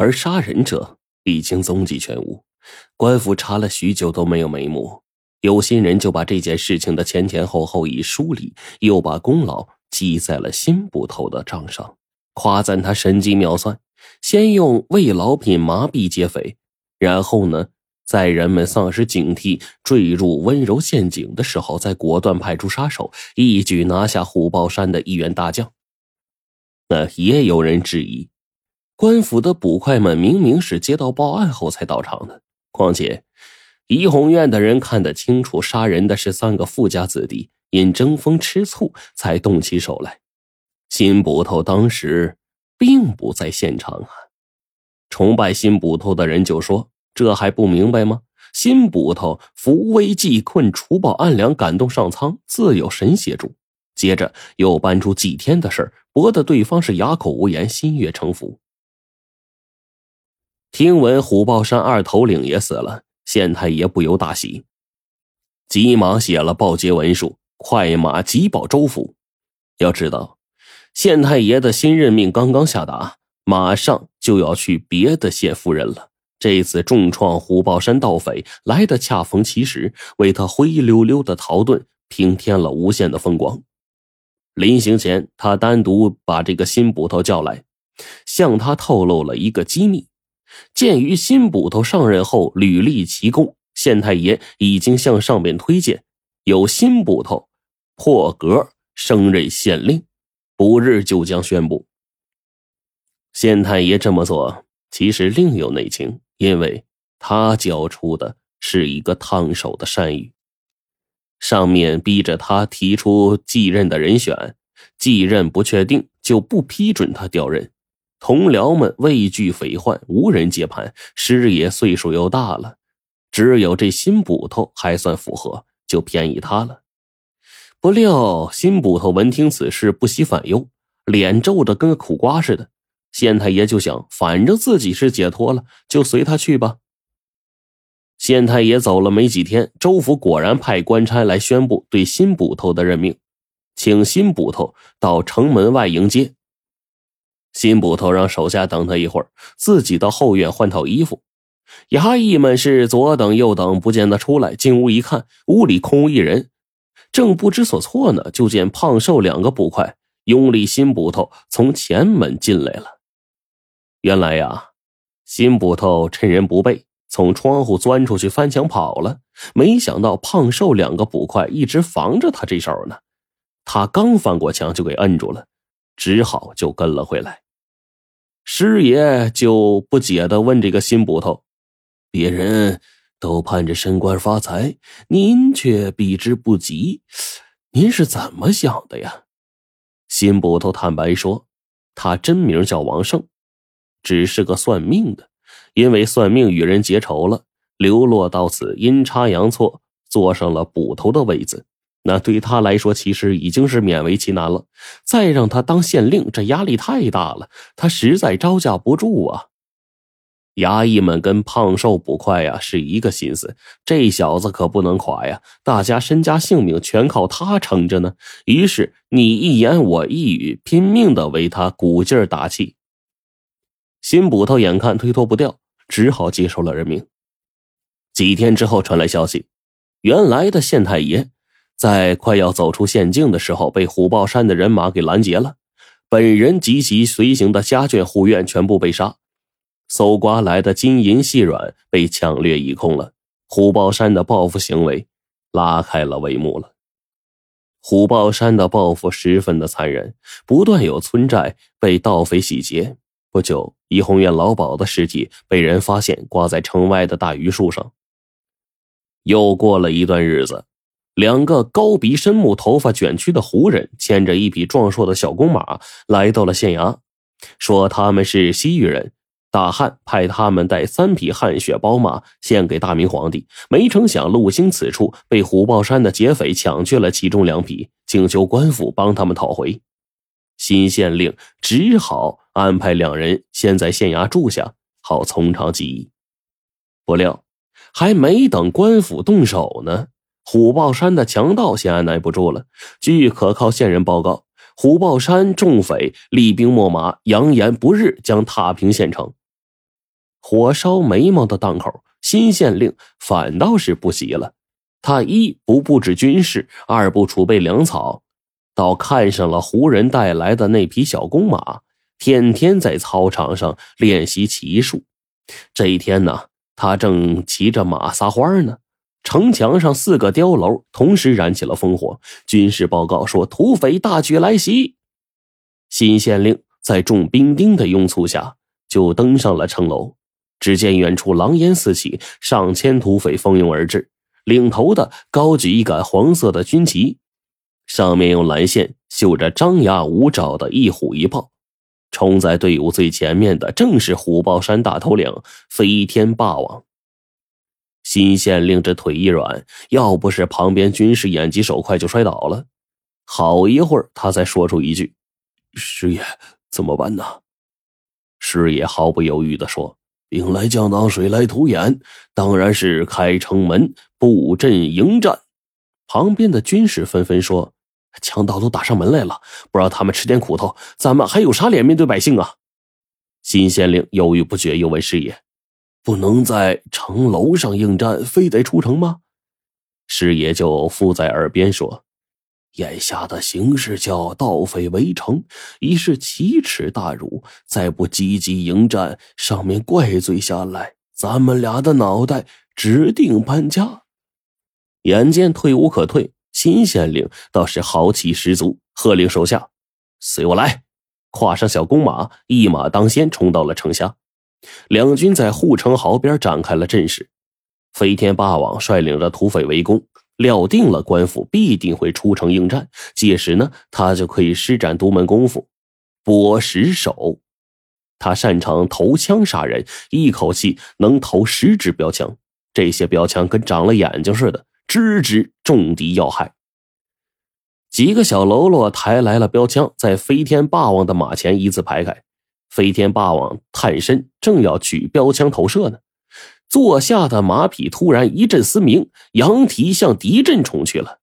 而杀人者已经踪迹全无。官府查了许久都没有眉目，有心人就把这件事情的前前后后一梳理，又把功劳记在了辛捕头的账上，夸赞他神机妙算。先用慰劳品麻痹劫匪，然后呢，在人们丧失警惕、坠入温柔陷阱的时候，再果断派出杀手，一举拿下虎豹山的一员大将。那也有人质疑，官府的捕快们明明是接到报案后才到场的，况且怡红院的人看得清楚，杀人的是三个富家子弟，因争风吃醋才动起手来。新捕头当时。并不在现场啊！崇拜新捕头的人就说：“这还不明白吗？新捕头扶危济困、除暴安良、感动上苍，自有神协助。”接着又搬出几天的事儿博得对方是哑口无言、心悦诚服。听闻虎豹山二头领也死了，县太爷不由大喜，急忙写了报捷文书，快马急报州府。要知道。县太爷的新任命刚刚下达，马上就要去别的县赴任了。这次重创虎豹山盗匪来的恰逢其时，为他灰溜溜的逃遁平添了无限的风光。临行前，他单独把这个新捕头叫来，向他透露了一个机密。鉴于新捕头上任后屡立奇功，县太爷已经向上边推荐，有新捕头破格升任县令。不日就将宣布。县太爷这么做，其实另有内情，因为他交出的是一个烫手的山芋，上面逼着他提出继任的人选，继任不确定就不批准他调任。同僚们畏惧匪患，无人接盘。师爷岁数又大了，只有这新捕头还算符合，就便宜他了。不料新捕头闻听此事，不喜反忧，脸皱着跟个苦瓜似的。县太爷就想，反正自己是解脱了，就随他去吧。县太爷走了没几天，州府果然派官差来宣布对新捕头的任命，请新捕头到城门外迎接。新捕头让手下等他一会儿，自己到后院换套衣服。衙役们是左等右等，不见他出来。进屋一看，屋里空无一人。正不知所措呢，就见胖瘦两个捕快拥立新捕头从前门进来了。原来呀，新捕头趁人不备，从窗户钻出去翻墙跑了。没想到胖瘦两个捕快一直防着他这手呢，他刚翻过墙就给摁住了，只好就跟了回来。师爷就不解的问这个新捕头：“别人？”都盼着升官发财，您却避之不及，您是怎么想的呀？新捕头坦白说，他真名叫王胜，只是个算命的，因为算命与人结仇了，流落到此，阴差阳错坐上了捕头的位子。那对他来说，其实已经是勉为其难了。再让他当县令，这压力太大了，他实在招架不住啊。衙役们跟胖瘦捕快呀是一个心思，这小子可不能垮呀！大家身家性命全靠他撑着呢。于是你一言我一语，拼命的为他鼓劲儿打气。新捕头眼看推脱不掉，只好接受了任命。几天之后传来消息，原来的县太爷在快要走出县境的时候，被虎豹山的人马给拦截了，本人及其随行的家眷护院全部被杀。搜刮来的金银细软被抢掠一空了，虎豹山的报复行为拉开了帷幕了。虎豹山的报复十分的残忍，不断有村寨被盗匪洗劫。不久，怡红院老鸨的尸体被人发现，挂在城外的大榆树上。又过了一段日子，两个高鼻深目、头发卷曲的胡人牵着一匹壮硕的小公马来到了县衙，说他们是西域人。大汉派他们带三匹汗血宝马献给大明皇帝，没成想路经此处，被虎豹山的劫匪抢去了其中两匹，请求官府帮他们讨回。新县令只好安排两人先在县衙住下，好从长计议。不料，还没等官府动手呢，虎豹山的强盗先按耐不住了。据可靠线人报告，虎豹山众匪厉兵秣马，扬言不日将踏平县城。火烧眉毛的档口，新县令反倒是不急了。他一不布置军事，二不储备粮草，倒看上了胡人带来的那匹小公马，天天在操场上练习骑术。这一天呢，他正骑着马撒欢呢，城墙上四个碉楼同时燃起了烽火。军事报告说，土匪大举来袭。新县令在众兵丁的拥簇下，就登上了城楼。只见远处狼烟四起，上千土匪蜂拥而至。领头的高举一杆黄色的军旗，上面用蓝线绣着张牙舞爪的一虎一豹。冲在队伍最前面的正是虎豹山大头领飞天霸王。新县令这腿一软，要不是旁边军士眼疾手快，就摔倒了。好一会儿，他才说出一句：“师爷，怎么办呢？”师爷毫不犹豫地说。兵来将挡，水来土掩，当然是开城门布阵迎战。旁边的军士纷纷说：“强盗都打上门来了，不让他们吃点苦头，咱们还有啥脸面对百姓啊？”新县令犹豫不决，又问师爷：“不能在城楼上应战，非得出城吗？”师爷就附在耳边说。眼下的形势叫盗匪围城，已是奇耻大辱。再不积极迎战，上面怪罪下来，咱们俩的脑袋指定搬家。眼见退无可退，新县令倒是豪气十足，喝令手下：“随我来！”跨上小公马，一马当先冲到了城下。两军在护城壕边展开了阵势。飞天霸王率领着土匪围攻。料定了官府必定会出城应战，届时呢，他就可以施展独门功夫——剥石手。他擅长投枪杀人，一口气能投十支标枪。这些标枪跟长了眼睛似的，支支重敌要害。几个小喽啰抬来了标枪，在飞天霸王的马前一字排开。飞天霸王探身，正要举标枪投射呢。坐下的马匹突然一阵嘶鸣，扬蹄向敌阵冲去了。